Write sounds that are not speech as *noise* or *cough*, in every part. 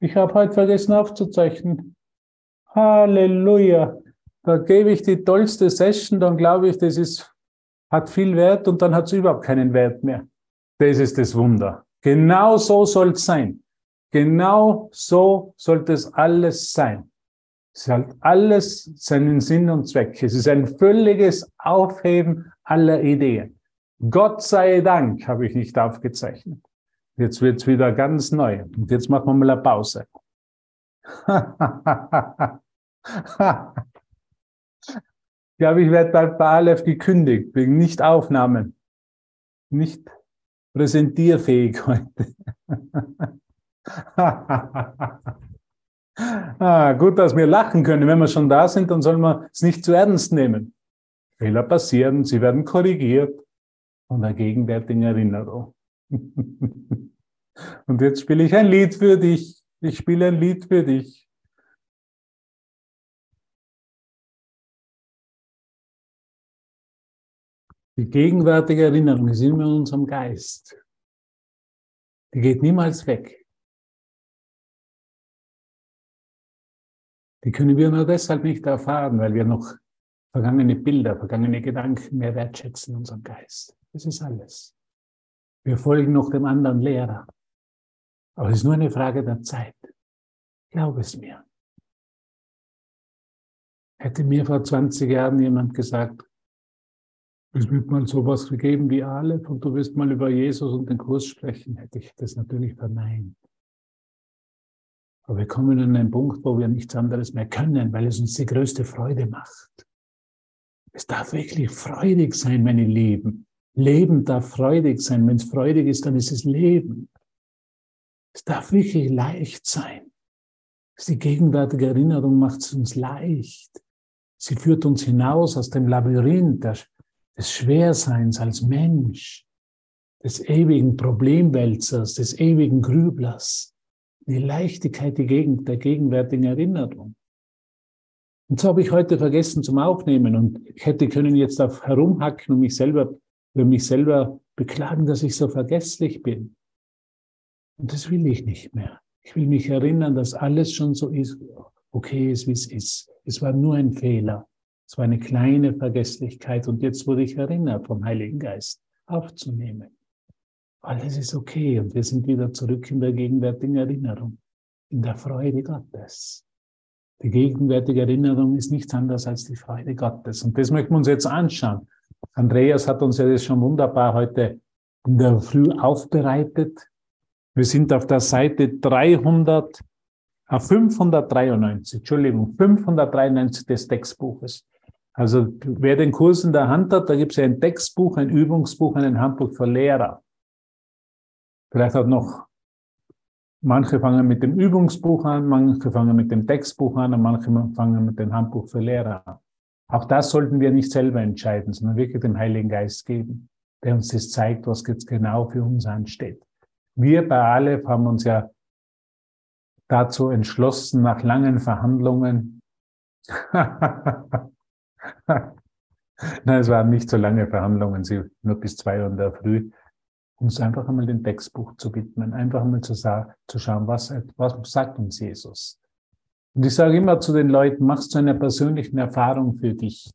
Ich habe heute vergessen aufzuzeichnen. Halleluja. Da gebe ich die tollste Session, dann glaube ich, das ist, hat viel Wert und dann hat es überhaupt keinen Wert mehr. Das ist das Wunder. Genau so soll es sein. Genau so sollte es alles sein. Es hat alles seinen Sinn und Zweck. Es ist ein völliges Aufheben aller Ideen. Gott sei Dank habe ich nicht aufgezeichnet. Jetzt wird's wieder ganz neu. Und jetzt machen wir mal eine Pause. *laughs* ich glaube, ich werde bei Aleph gekündigt, wegen Nicht-Aufnahmen. Nicht präsentierfähig heute. *laughs* ah, gut, dass wir lachen können. Wenn wir schon da sind, dann sollen wir es nicht zu ernst nehmen. Fehler passieren, sie werden korrigiert von der gegenwärtigen Erinnerung. Und jetzt spiele ich ein Lied für dich. Ich spiele ein Lied für dich. Die gegenwärtige Erinnerung ist immer in unserem Geist. Die geht niemals weg. Die können wir nur deshalb nicht erfahren, weil wir noch vergangene Bilder, vergangene Gedanken mehr wertschätzen in unserem Geist. Das ist alles. Wir folgen noch dem anderen Lehrer. Aber es ist nur eine Frage der Zeit. Glaub es mir. Hätte mir vor 20 Jahren jemand gesagt, es wird mal sowas gegeben wie Aleph und du wirst mal über Jesus und den Kurs sprechen, hätte ich das natürlich verneint. Aber wir kommen an einen Punkt, wo wir nichts anderes mehr können, weil es uns die größte Freude macht. Es darf wirklich freudig sein, meine Lieben. Leben darf freudig sein. Wenn es freudig ist, dann ist es Leben. Es darf wirklich leicht sein. Die gegenwärtige Erinnerung macht es uns leicht. Sie führt uns hinaus aus dem Labyrinth des Schwerseins als Mensch, des ewigen Problemwälzers, des ewigen Grüblers. Die Leichtigkeit der gegenwärtigen Erinnerung. Und so habe ich heute vergessen zum Aufnehmen und ich hätte können jetzt auf herumhacken und mich selber, über mich selber beklagen, dass ich so vergesslich bin. Und das will ich nicht mehr. Ich will mich erinnern, dass alles schon so ist, okay ist, wie es ist. Es war nur ein Fehler. Es war eine kleine Vergesslichkeit und jetzt wurde ich erinnert vom Heiligen Geist aufzunehmen. Alles ist okay und wir sind wieder zurück in der gegenwärtigen Erinnerung, in der Freude Gottes. Die gegenwärtige Erinnerung ist nichts anderes als die Freude Gottes. Und das möchten wir uns jetzt anschauen. Andreas hat uns ja das schon wunderbar heute in der Früh aufbereitet. Wir sind auf der Seite 300, 593, Entschuldigung, 593 des Textbuches. Also wer den Kurs in der Hand hat, da gibt es ja ein Textbuch, ein Übungsbuch, ein Handbuch für Lehrer. Vielleicht auch noch Manche fangen mit dem Übungsbuch an, manche fangen mit dem Textbuch an und manche fangen mit dem Handbuch für Lehrer an. Auch das sollten wir nicht selber entscheiden, sondern wirklich dem Heiligen Geist geben, der uns das zeigt, was jetzt genau für uns ansteht. Wir bei Aleph haben uns ja dazu entschlossen, nach langen Verhandlungen, *laughs* Nein, es waren nicht so lange Verhandlungen, sie nur bis zwei Uhr in der Früh, uns einfach einmal dem Textbuch zu widmen, einfach einmal zu, zu schauen, was, was sagt uns Jesus. Und ich sage immer zu den Leuten, mach's zu einer persönlichen Erfahrung für dich.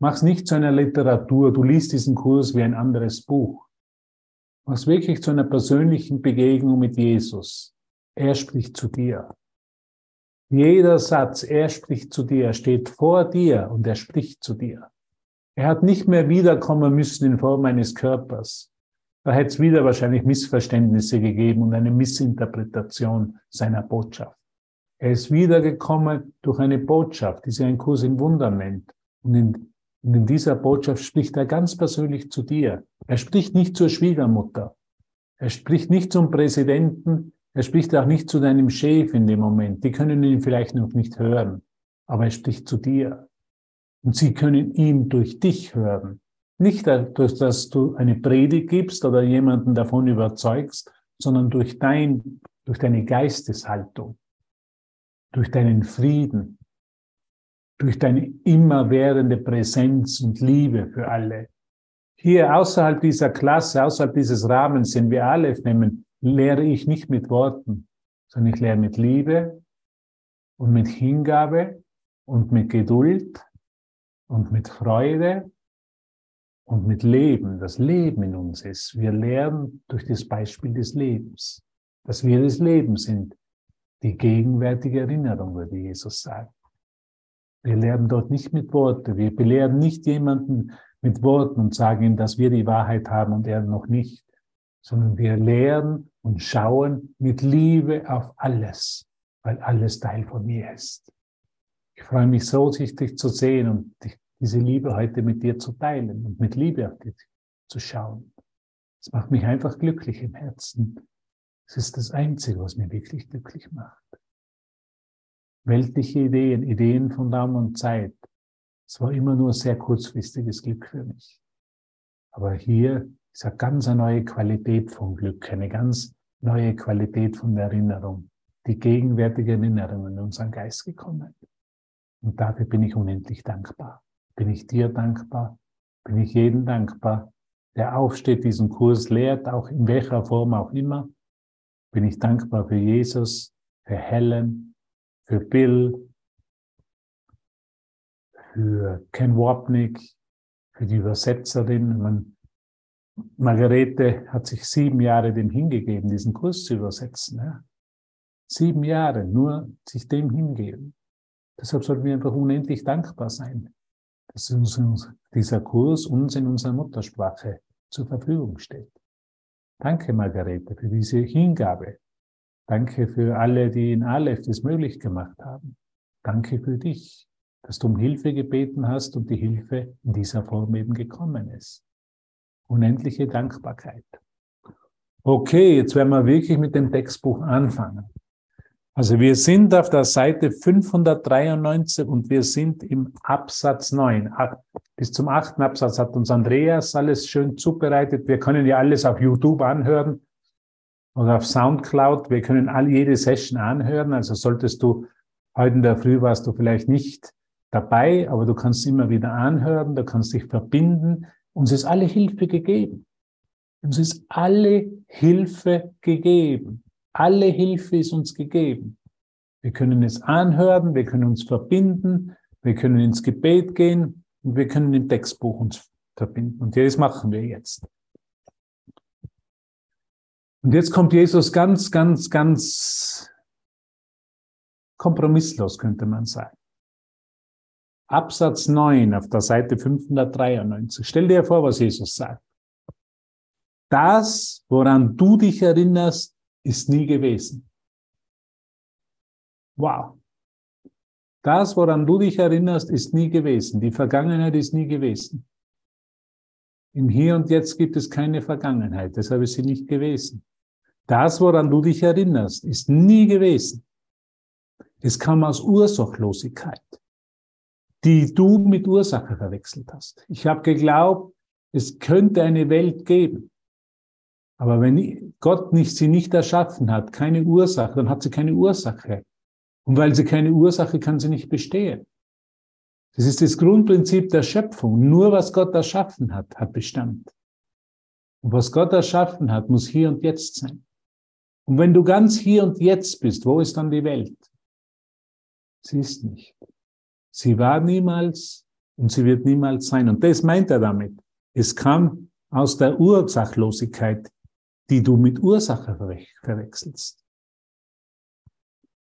Mach's nicht zu einer Literatur, du liest diesen Kurs wie ein anderes Buch. Mach's wirklich zu einer persönlichen Begegnung mit Jesus. Er spricht zu dir. Jeder Satz, er spricht zu dir, steht vor dir und er spricht zu dir. Er hat nicht mehr wiederkommen müssen in Form eines Körpers. Da hätte es wieder wahrscheinlich Missverständnisse gegeben und eine Missinterpretation seiner Botschaft. Er ist wiedergekommen durch eine Botschaft, die sie ein Kurs im Wunder nennt. Und in, und in dieser Botschaft spricht er ganz persönlich zu dir. Er spricht nicht zur Schwiegermutter. Er spricht nicht zum Präsidenten. Er spricht auch nicht zu deinem Chef in dem Moment. Die können ihn vielleicht noch nicht hören. Aber er spricht zu dir. Und sie können ihn durch dich hören. Nicht durch, dass du eine Predigt gibst oder jemanden davon überzeugst, sondern durch dein, durch deine Geisteshaltung, durch deinen Frieden, durch deine immerwährende Präsenz und Liebe für alle. Hier außerhalb dieser Klasse, außerhalb dieses Rahmens, den wir alle nehmen, lehre ich nicht mit Worten, sondern ich lehre mit Liebe und mit Hingabe und mit Geduld und mit Freude und mit Leben, das Leben in uns ist. Wir lernen durch das Beispiel des Lebens, dass wir das Leben sind. Die gegenwärtige Erinnerung, würde Jesus sagen. Wir lernen dort nicht mit Worten. Wir belehren nicht jemanden mit Worten und sagen ihm, dass wir die Wahrheit haben und er noch nicht, sondern wir lehren und schauen mit Liebe auf alles, weil alles Teil von mir ist. Ich freue mich so, dich zu sehen und diese Liebe heute mit dir zu teilen und mit Liebe auf dich zu schauen. Es macht mich einfach glücklich im Herzen. Es ist das Einzige, was mir wirklich glücklich macht weltliche Ideen, Ideen von Raum und Zeit. Es war immer nur sehr kurzfristiges Glück für mich. Aber hier ist eine ganz neue Qualität von Glück, eine ganz neue Qualität von Erinnerung, die gegenwärtige Erinnerung in unseren Geist gekommen. Und dafür bin ich unendlich dankbar. Bin ich dir dankbar? Bin ich jedem dankbar, der aufsteht, diesen Kurs lehrt, auch in welcher Form auch immer? Bin ich dankbar für Jesus, für Helen, für Bill, für Ken Wapnick, für die Übersetzerin. Man, Margarete hat sich sieben Jahre dem hingegeben, diesen Kurs zu übersetzen. Ja. Sieben Jahre, nur sich dem hingeben. Deshalb sollten wir einfach unendlich dankbar sein, dass uns dieser Kurs uns in unserer Muttersprache zur Verfügung steht. Danke, Margarete, für diese Hingabe, Danke für alle, die in Aleph das möglich gemacht haben. Danke für dich, dass du um Hilfe gebeten hast und die Hilfe in dieser Form eben gekommen ist. Unendliche Dankbarkeit. Okay, jetzt werden wir wirklich mit dem Textbuch anfangen. Also wir sind auf der Seite 593 und wir sind im Absatz 9. Bis zum achten Absatz hat uns Andreas alles schön zubereitet. Wir können ja alles auf YouTube anhören oder auf Soundcloud. Wir können all jede Session anhören. Also solltest du heute in der Früh warst du vielleicht nicht dabei, aber du kannst immer wieder anhören, du kannst dich verbinden. Uns ist alle Hilfe gegeben. Uns ist alle Hilfe gegeben. Alle Hilfe ist uns gegeben. Wir können es anhören, wir können uns verbinden, wir können ins Gebet gehen und wir können im Textbuch uns verbinden. Und das machen wir jetzt. Und jetzt kommt Jesus ganz, ganz, ganz kompromisslos, könnte man sagen. Absatz 9 auf der Seite 593. Stell dir vor, was Jesus sagt. Das, woran du dich erinnerst, ist nie gewesen. Wow. Das, woran du dich erinnerst, ist nie gewesen. Die Vergangenheit ist nie gewesen. Im Hier und Jetzt gibt es keine Vergangenheit, deshalb ist sie nicht gewesen. Das, woran du dich erinnerst, ist nie gewesen. Es kam aus Ursachlosigkeit, die du mit Ursache verwechselt hast. Ich habe geglaubt, es könnte eine Welt geben. Aber wenn Gott nicht, sie nicht erschaffen hat, keine Ursache, dann hat sie keine Ursache. Und weil sie keine Ursache kann sie nicht bestehen. Das ist das Grundprinzip der Schöpfung. Nur was Gott erschaffen hat, hat Bestand. Und was Gott erschaffen hat, muss hier und jetzt sein. Und wenn du ganz hier und jetzt bist, wo ist dann die Welt? Sie ist nicht. Sie war niemals und sie wird niemals sein. Und das meint er damit. Es kam aus der Ursachlosigkeit, die du mit Ursache verwechselst.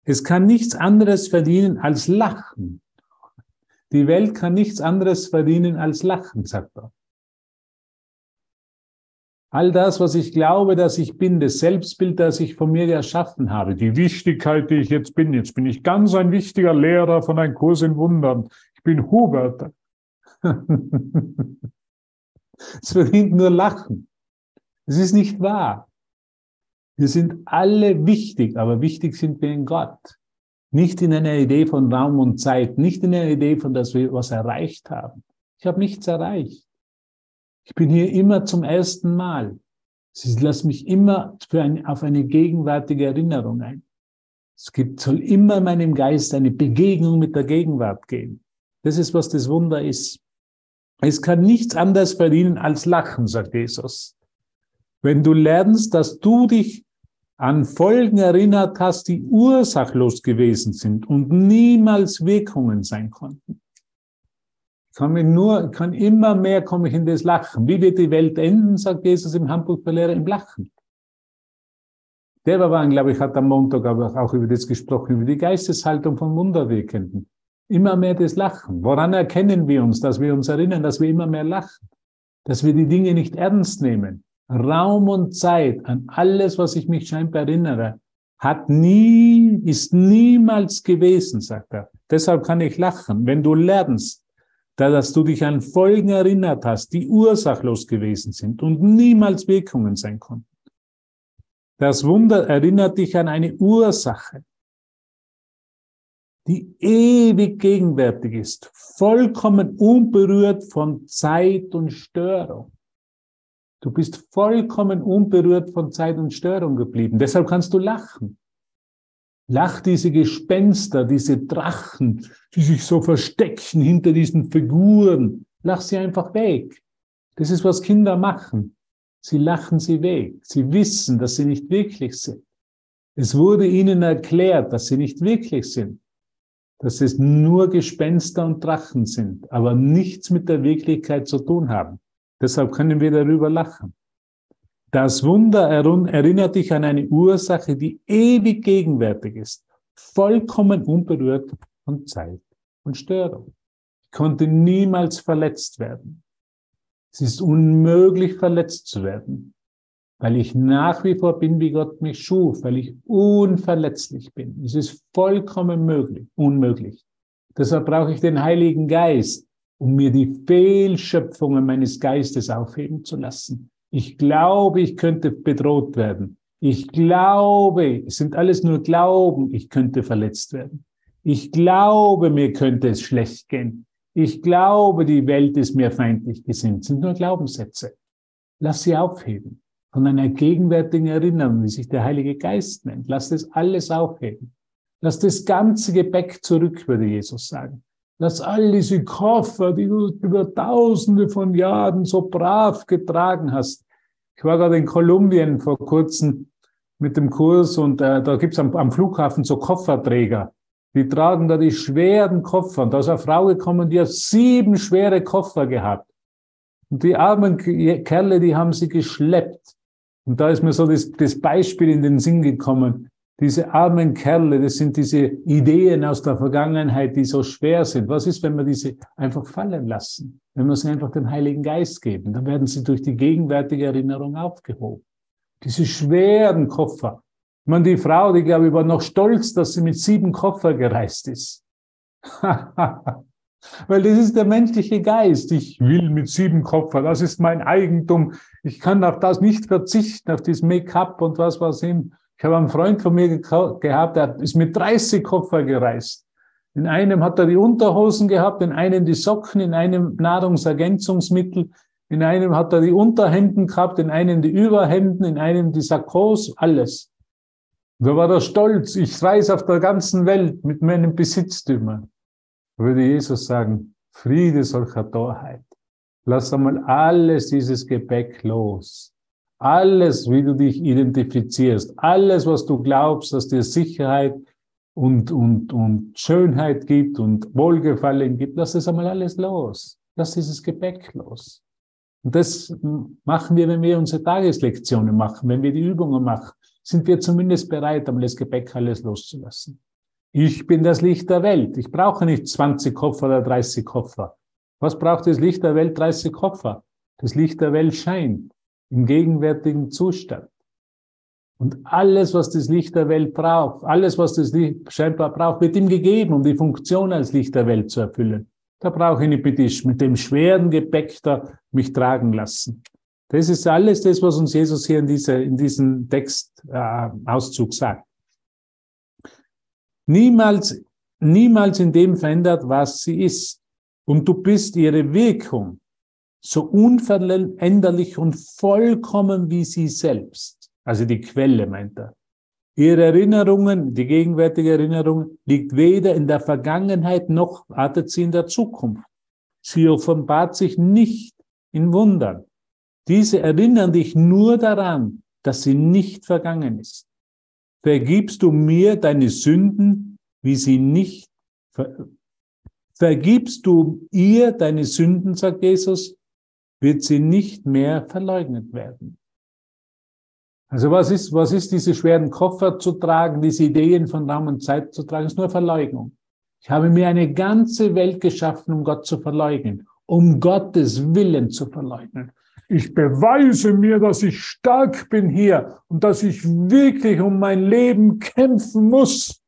Es kann nichts anderes verdienen als Lachen. Die Welt kann nichts anderes verdienen als Lachen, sagt er. All das, was ich glaube, dass ich bin, das Selbstbild, das ich von mir erschaffen habe, die Wichtigkeit, die ich jetzt bin. Jetzt bin ich ganz ein wichtiger Lehrer von einem Kurs in Wundern. Ich bin Hubert. *laughs* es verdient nur Lachen. Es ist nicht wahr. Wir sind alle wichtig, aber wichtig sind wir in Gott. Nicht in einer Idee von Raum und Zeit, nicht in einer Idee von, dass wir was erreicht haben. Ich habe nichts erreicht. Ich bin hier immer zum ersten Mal. Sie lassen mich immer ein, auf eine gegenwärtige Erinnerung ein. Es gibt, soll immer in meinem Geist eine Begegnung mit der Gegenwart geben. Das ist, was das Wunder ist. Es kann nichts anderes verdienen als Lachen, sagt Jesus. Wenn du lernst, dass du dich an Folgen erinnert hast, die ursachlos gewesen sind und niemals Wirkungen sein konnten. Ich kann, mich nur, kann immer mehr komme ich in das Lachen. Wie wird die Welt enden, sagt Jesus im Hamburg-Belehrer, im Lachen. Der war, glaube ich, hat am Montag aber auch über das gesprochen, über die Geisteshaltung von Wunderwirkenden. Immer mehr das Lachen. Woran erkennen wir uns, dass wir uns erinnern, dass wir immer mehr lachen? Dass wir die Dinge nicht ernst nehmen. Raum und Zeit an alles, was ich mich scheinbar erinnere, hat nie, ist niemals gewesen, sagt er. Deshalb kann ich lachen. Wenn du lernst, dass du dich an Folgen erinnert hast, die ursachlos gewesen sind und niemals Wirkungen sein konnten. Das Wunder erinnert dich an eine Ursache, die ewig gegenwärtig ist, vollkommen unberührt von Zeit und Störung. Du bist vollkommen unberührt von Zeit und Störung geblieben. Deshalb kannst du lachen. Lach diese Gespenster, diese Drachen, die sich so verstecken hinter diesen Figuren. Lach sie einfach weg. Das ist, was Kinder machen. Sie lachen sie weg. Sie wissen, dass sie nicht wirklich sind. Es wurde ihnen erklärt, dass sie nicht wirklich sind. Dass es nur Gespenster und Drachen sind, aber nichts mit der Wirklichkeit zu tun haben. Deshalb können wir darüber lachen. Das Wunder erinnert dich an eine Ursache, die ewig gegenwärtig ist, vollkommen unberührt von Zeit und Störung. Ich konnte niemals verletzt werden. Es ist unmöglich, verletzt zu werden, weil ich nach wie vor bin, wie Gott mich schuf, weil ich unverletzlich bin. Es ist vollkommen möglich, unmöglich. Deshalb brauche ich den Heiligen Geist, um mir die Fehlschöpfungen meines Geistes aufheben zu lassen. Ich glaube, ich könnte bedroht werden. Ich glaube, es sind alles nur Glauben, ich könnte verletzt werden. Ich glaube, mir könnte es schlecht gehen. Ich glaube, die Welt ist mir feindlich gesinnt. Das sind nur Glaubenssätze. Lass sie aufheben. Von einer gegenwärtigen Erinnerung, wie sich der Heilige Geist nennt. Lass das alles aufheben. Lass das ganze Gepäck zurück, würde Jesus sagen. Lass all diese Koffer, die du über tausende von Jahren so brav getragen hast. Ich war gerade in Kolumbien vor kurzem mit dem Kurs und äh, da gibt's am, am Flughafen so Kofferträger. Die tragen da die schweren Koffer. Und da ist eine Frau gekommen, die hat sieben schwere Koffer gehabt. Und die armen Kerle, die haben sie geschleppt. Und da ist mir so das, das Beispiel in den Sinn gekommen. Diese armen Kerle, das sind diese Ideen aus der Vergangenheit, die so schwer sind. Was ist, wenn wir diese einfach fallen lassen? Wenn wir sie einfach dem Heiligen Geist geben, dann werden sie durch die gegenwärtige Erinnerung aufgehoben. Diese schweren Koffer. Ich meine, die Frau, die glaube ich war noch stolz, dass sie mit sieben Koffer gereist ist. *laughs* Weil das ist der menschliche Geist. Ich will mit sieben Koffer, das ist mein Eigentum. Ich kann auf das nicht verzichten, auf das Make-up und was was ihm. Ich habe einen Freund von mir gehabt, der ist mit 30 Koffer gereist. In einem hat er die Unterhosen gehabt, in einem die Socken, in einem Nahrungsergänzungsmittel, in einem hat er die Unterhemden gehabt, in einem die Überhemden, in einem die Sakkos, alles. Da war er stolz, ich reise auf der ganzen Welt mit meinen Besitztümern. Würde Jesus sagen, Friede solcher Torheit. Lass einmal alles dieses Gepäck los. Alles, wie du dich identifizierst, alles, was du glaubst, dass dir Sicherheit und, und, und Schönheit gibt und Wohlgefallen gibt, lass es einmal alles los. Lass dieses Gepäck los. Und das machen wir, wenn wir unsere Tageslektionen machen, wenn wir die Übungen machen, sind wir zumindest bereit, einmal das Gepäck alles loszulassen. Ich bin das Licht der Welt. Ich brauche nicht 20 Koffer oder 30 Koffer. Was braucht das Licht der Welt? 30 Koffer. Das Licht der Welt scheint im gegenwärtigen Zustand. Und alles, was das Licht der Welt braucht, alles, was das Licht scheinbar braucht, wird ihm gegeben, um die Funktion als Licht der Welt zu erfüllen. Da brauche ich nicht mit dem schweren Gepäck da mich tragen lassen. Das ist alles das, was uns Jesus hier in, dieser, in diesem Textauszug äh, sagt. Niemals, niemals in dem verändert, was sie ist. Und du bist ihre Wirkung so unveränderlich und vollkommen wie sie selbst. Also die Quelle, meint er. Ihre Erinnerungen, die gegenwärtige Erinnerung, liegt weder in der Vergangenheit noch wartet sie in der Zukunft. Sie offenbart sich nicht in Wundern. Diese erinnern dich nur daran, dass sie nicht vergangen ist. vergibst du mir deine Sünden, wie sie nicht, ver, vergibst du ihr deine Sünden, sagt Jesus, wird sie nicht mehr verleugnet werden. Also was ist, was ist diese schweren Koffer zu tragen, diese Ideen von Raum und Zeit zu tragen? Ist nur Verleugnung. Ich habe mir eine ganze Welt geschaffen, um Gott zu verleugnen, um Gottes Willen zu verleugnen. Ich beweise mir, dass ich stark bin hier und dass ich wirklich um mein Leben kämpfen muss.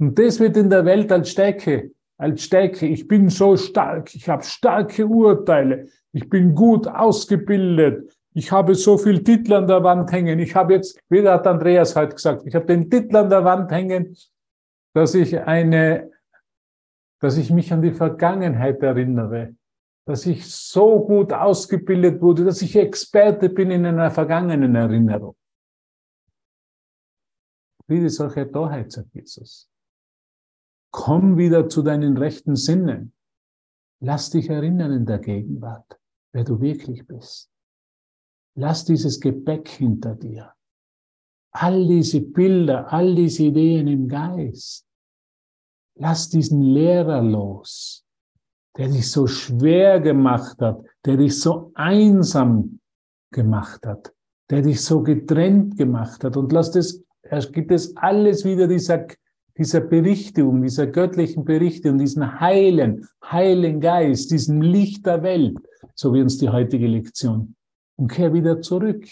Und das wird in der Welt als Stärke, als Stärke. Ich bin so stark, ich habe starke Urteile, ich bin gut ausgebildet, ich habe so viel Titel an der Wand hängen. Ich habe jetzt, wie hat Andreas heute gesagt, ich habe den Titel an der Wand hängen, dass ich eine, dass ich mich an die Vergangenheit erinnere, dass ich so gut ausgebildet wurde, dass ich Experte bin in einer vergangenen Erinnerung. Friede solche Torheit, sagt Jesus. Komm wieder zu deinen rechten Sinnen. Lass dich erinnern in der Gegenwart, wer du wirklich bist. Lass dieses Gepäck hinter dir. All diese Bilder, all diese Ideen im Geist. Lass diesen Lehrer los, der dich so schwer gemacht hat, der dich so einsam gemacht hat, der dich so getrennt gemacht hat. Und lass das, gibt es alles wieder dieser, dieser Berichtigung, dieser göttlichen Berichtigung, diesen heilen, heilen Geist, diesem Licht der Welt, so wie uns die heutige Lektion und kehr wieder zurück.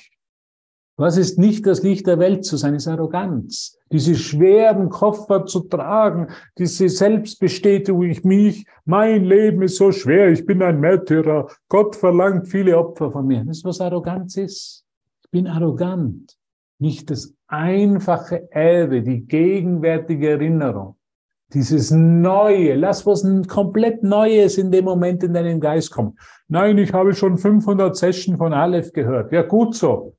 Was ist nicht das Licht der Welt zu sein, ist Arroganz. Diese schweren Koffer zu tragen, diese Selbstbestätigung, ich mich, mein Leben ist so schwer, ich bin ein Märtyrer, Gott verlangt viele Opfer von mir. Das ist, was Arroganz ist. Ich bin arrogant. Nicht das einfache Erbe, die gegenwärtige Erinnerung. Dieses Neue, lass was ein komplett Neues in dem Moment in deinen Geist kommen. Nein, ich habe schon 500 Sessions von Aleph gehört. Ja, gut so.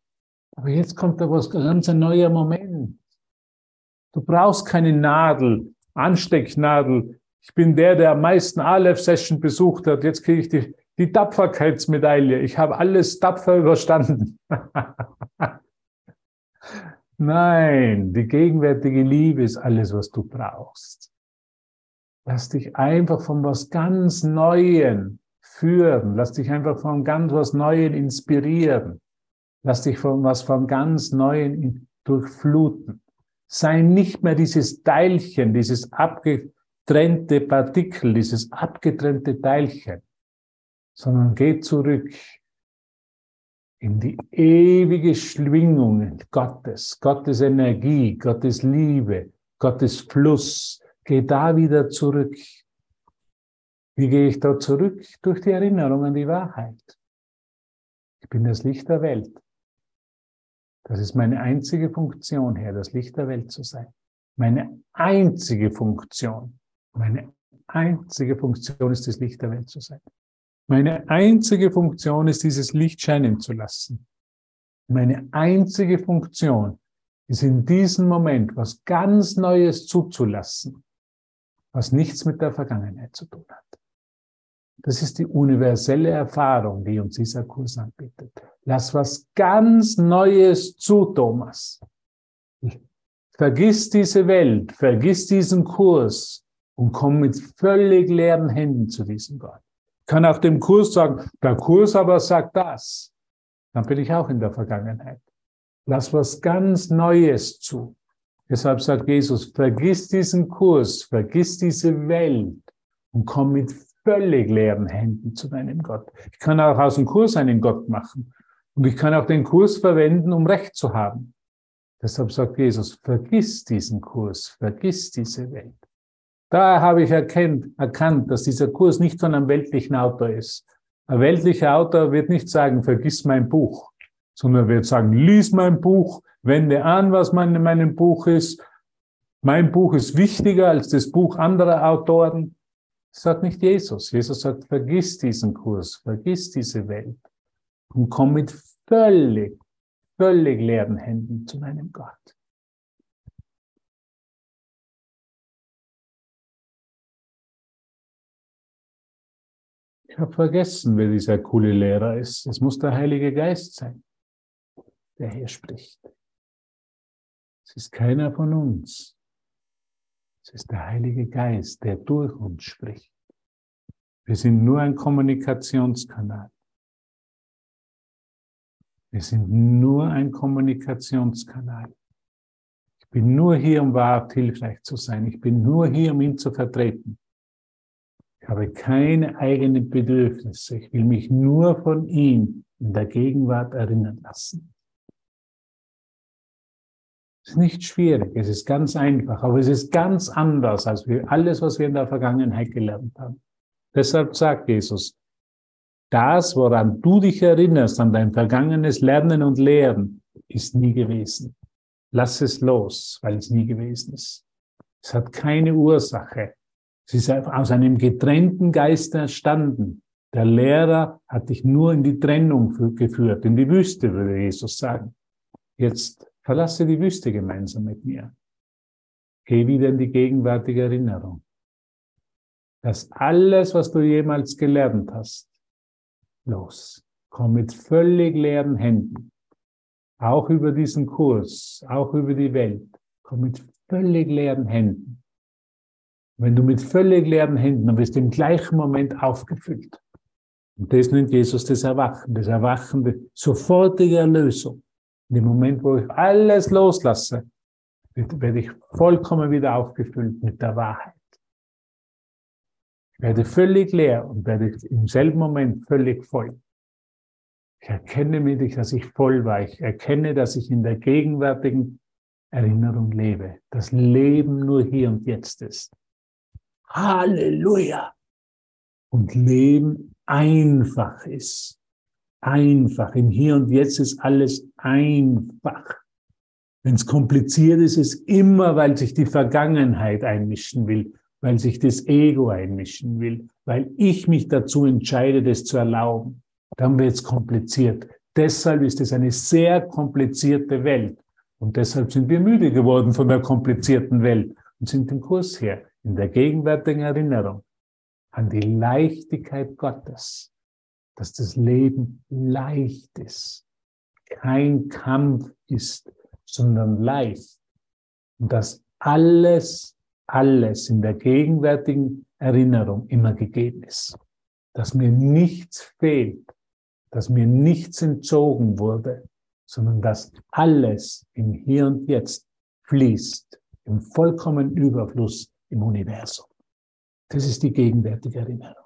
Aber jetzt kommt da was ganz ein neuer Moment. Du brauchst keine Nadel, Anstecknadel. Ich bin der, der am meisten Aleph-Session besucht hat. Jetzt kriege ich die, die Tapferkeitsmedaille. Ich habe alles tapfer überstanden. *laughs* Nein, die gegenwärtige Liebe ist alles, was du brauchst. Lass dich einfach von was ganz Neuem führen. Lass dich einfach von ganz was Neuem inspirieren. Lass dich von was von ganz Neuem durchfluten. Sei nicht mehr dieses Teilchen, dieses abgetrennte Partikel, dieses abgetrennte Teilchen, sondern geh zurück in die ewige Schwingung Gottes, Gottes Energie, Gottes Liebe, Gottes Fluss. Geh da wieder zurück. Wie gehe ich da zurück? Durch die Erinnerung an die Wahrheit. Ich bin das Licht der Welt. Das ist meine einzige Funktion, Herr, das Licht der Welt zu sein. Meine einzige Funktion, meine einzige Funktion ist, das Licht der Welt zu sein. Meine einzige Funktion ist, dieses Licht scheinen zu lassen. Meine einzige Funktion ist in diesem Moment was ganz Neues zuzulassen, was nichts mit der Vergangenheit zu tun hat. Das ist die universelle Erfahrung, die uns dieser Kurs anbietet. Lass was ganz Neues zu, Thomas. Vergiss diese Welt, vergiss diesen Kurs und komm mit völlig leeren Händen zu diesem Gott. Ich kann auch dem Kurs sagen, der Kurs aber sagt das. Dann bin ich auch in der Vergangenheit. Lass was ganz Neues zu. Deshalb sagt Jesus, vergiss diesen Kurs, vergiss diese Welt und komm mit völlig leeren Händen zu deinem Gott. Ich kann auch aus dem Kurs einen Gott machen. Und ich kann auch den Kurs verwenden, um Recht zu haben. Deshalb sagt Jesus, vergiss diesen Kurs, vergiss diese Welt. Da habe ich erkennt, erkannt, dass dieser Kurs nicht von einem weltlichen Autor ist. Ein weltlicher Autor wird nicht sagen, vergiss mein Buch, sondern wird sagen, lies mein Buch, wende an, was mein, in meinem Buch ist. Mein Buch ist wichtiger als das Buch anderer Autoren. Das sagt nicht Jesus. Jesus sagt, vergiss diesen Kurs, vergiss diese Welt und komm mit völlig, völlig leeren Händen zu meinem Gott. Ich habe vergessen, wer dieser coole Lehrer ist. Es muss der Heilige Geist sein, der hier spricht. Es ist keiner von uns. Es ist der Heilige Geist, der durch uns spricht. Wir sind nur ein Kommunikationskanal. Wir sind nur ein Kommunikationskanal. Ich bin nur hier, um wahrhaft hilfreich zu sein. Ich bin nur hier, um ihn zu vertreten. Ich habe keine eigenen Bedürfnisse. Ich will mich nur von ihm in der Gegenwart erinnern lassen. Es ist nicht schwierig, es ist ganz einfach, aber es ist ganz anders als wir, alles, was wir in der Vergangenheit gelernt haben. Deshalb sagt Jesus, das, woran du dich erinnerst, an dein vergangenes Lernen und Lehren, ist nie gewesen. Lass es los, weil es nie gewesen ist. Es hat keine Ursache. Es ist aus einem getrennten Geist entstanden. Der Lehrer hat dich nur in die Trennung geführt, in die Wüste, würde Jesus sagen. Jetzt verlasse die Wüste gemeinsam mit mir. Geh wieder in die gegenwärtige Erinnerung. Dass alles, was du jemals gelernt hast, los. Komm mit völlig leeren Händen. Auch über diesen Kurs, auch über die Welt. Komm mit völlig leeren Händen. Wenn du mit völlig leeren Händen, dann wirst du im gleichen Moment aufgefüllt. Und das nennt Jesus das Erwachen, das Erwachen, die sofortige Erlösung. In dem Moment, wo ich alles loslasse, werde ich vollkommen wieder aufgefüllt mit der Wahrheit. Ich werde völlig leer und werde im selben Moment völlig voll. Ich erkenne mich, dass ich voll war. Ich erkenne, dass ich in der gegenwärtigen Erinnerung lebe. Das Leben nur hier und jetzt ist. Halleluja! Und Leben einfach ist. Einfach. Im Hier und Jetzt ist alles einfach. Wenn es kompliziert ist, ist immer, weil sich die Vergangenheit einmischen will, weil sich das Ego einmischen will, weil ich mich dazu entscheide, das zu erlauben. Dann wird es kompliziert. Deshalb ist es eine sehr komplizierte Welt. Und deshalb sind wir müde geworden von der komplizierten Welt und sind den Kurs her in der gegenwärtigen Erinnerung an die Leichtigkeit Gottes, dass das Leben leicht ist, kein Kampf ist, sondern leicht. Und dass alles, alles in der gegenwärtigen Erinnerung immer gegeben ist. Dass mir nichts fehlt, dass mir nichts entzogen wurde, sondern dass alles im Hier und Jetzt fließt, im vollkommenen Überfluss im Universum. Das ist die gegenwärtige Erinnerung.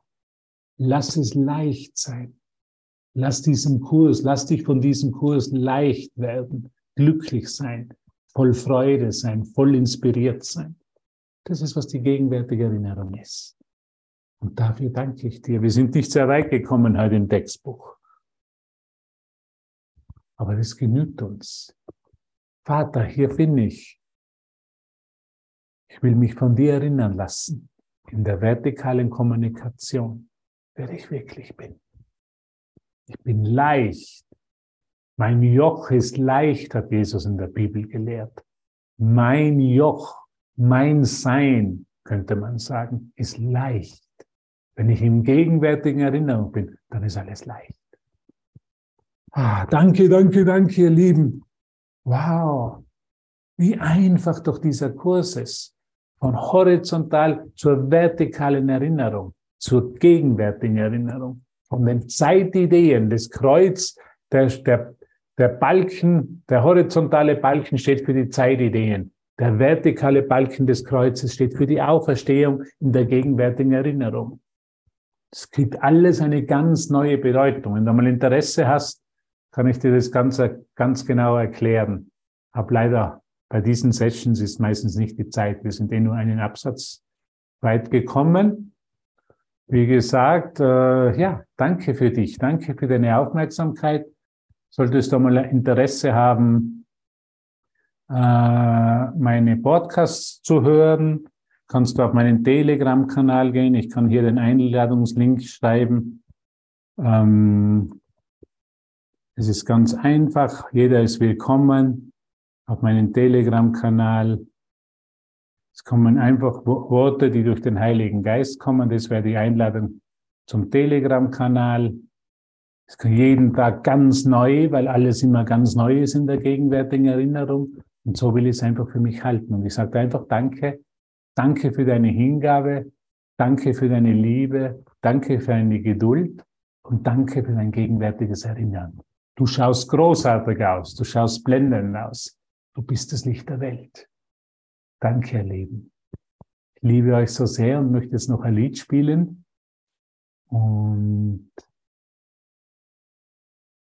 Lass es leicht sein. Lass diesen Kurs, lass dich von diesem Kurs leicht werden, glücklich sein, voll Freude sein, voll inspiriert sein. Das ist, was die gegenwärtige Erinnerung ist. Und dafür danke ich dir. Wir sind nicht sehr weit gekommen heute im Textbuch. Aber es genügt uns. Vater, hier bin ich. Ich will mich von dir erinnern lassen in der vertikalen Kommunikation, wer ich wirklich bin. Ich bin leicht. Mein Joch ist leicht, hat Jesus in der Bibel gelehrt. Mein Joch, mein Sein, könnte man sagen, ist leicht. Wenn ich im gegenwärtigen Erinnerung bin, dann ist alles leicht. Ah, danke, danke, danke, ihr Lieben. Wow, wie einfach doch dieser Kurs ist von horizontal zur vertikalen Erinnerung, zur gegenwärtigen Erinnerung, von den Zeitideen des Kreuz, der, der, der Balken, der horizontale Balken steht für die Zeitideen. Der vertikale Balken des Kreuzes steht für die Auferstehung in der gegenwärtigen Erinnerung. Es gibt alles eine ganz neue Bedeutung. Wenn du mal Interesse hast, kann ich dir das Ganze ganz genau erklären. Hab leider bei diesen Sessions ist meistens nicht die Zeit. Wir sind eh nur einen Absatz weit gekommen. Wie gesagt, äh, ja, danke für dich. Danke für deine Aufmerksamkeit. Solltest du mal Interesse haben, äh, meine Podcasts zu hören, kannst du auf meinen Telegram-Kanal gehen. Ich kann hier den Einladungslink schreiben. Ähm, es ist ganz einfach. Jeder ist willkommen auf meinen Telegram-Kanal. Es kommen einfach Worte, die durch den Heiligen Geist kommen. Das wäre die Einladung zum Telegram-Kanal. Es kann jeden Tag ganz neu, weil alles immer ganz neu ist in der gegenwärtigen Erinnerung. Und so will ich es einfach für mich halten. Und ich sage einfach Danke, danke für deine Hingabe, danke für deine Liebe, danke für deine Geduld und danke für dein gegenwärtiges Erinnern. Du schaust großartig aus, du schaust blendend aus. Du bist das Licht der Welt. Danke, ihr Leben. Ich liebe euch so sehr und möchte jetzt noch ein Lied spielen. Und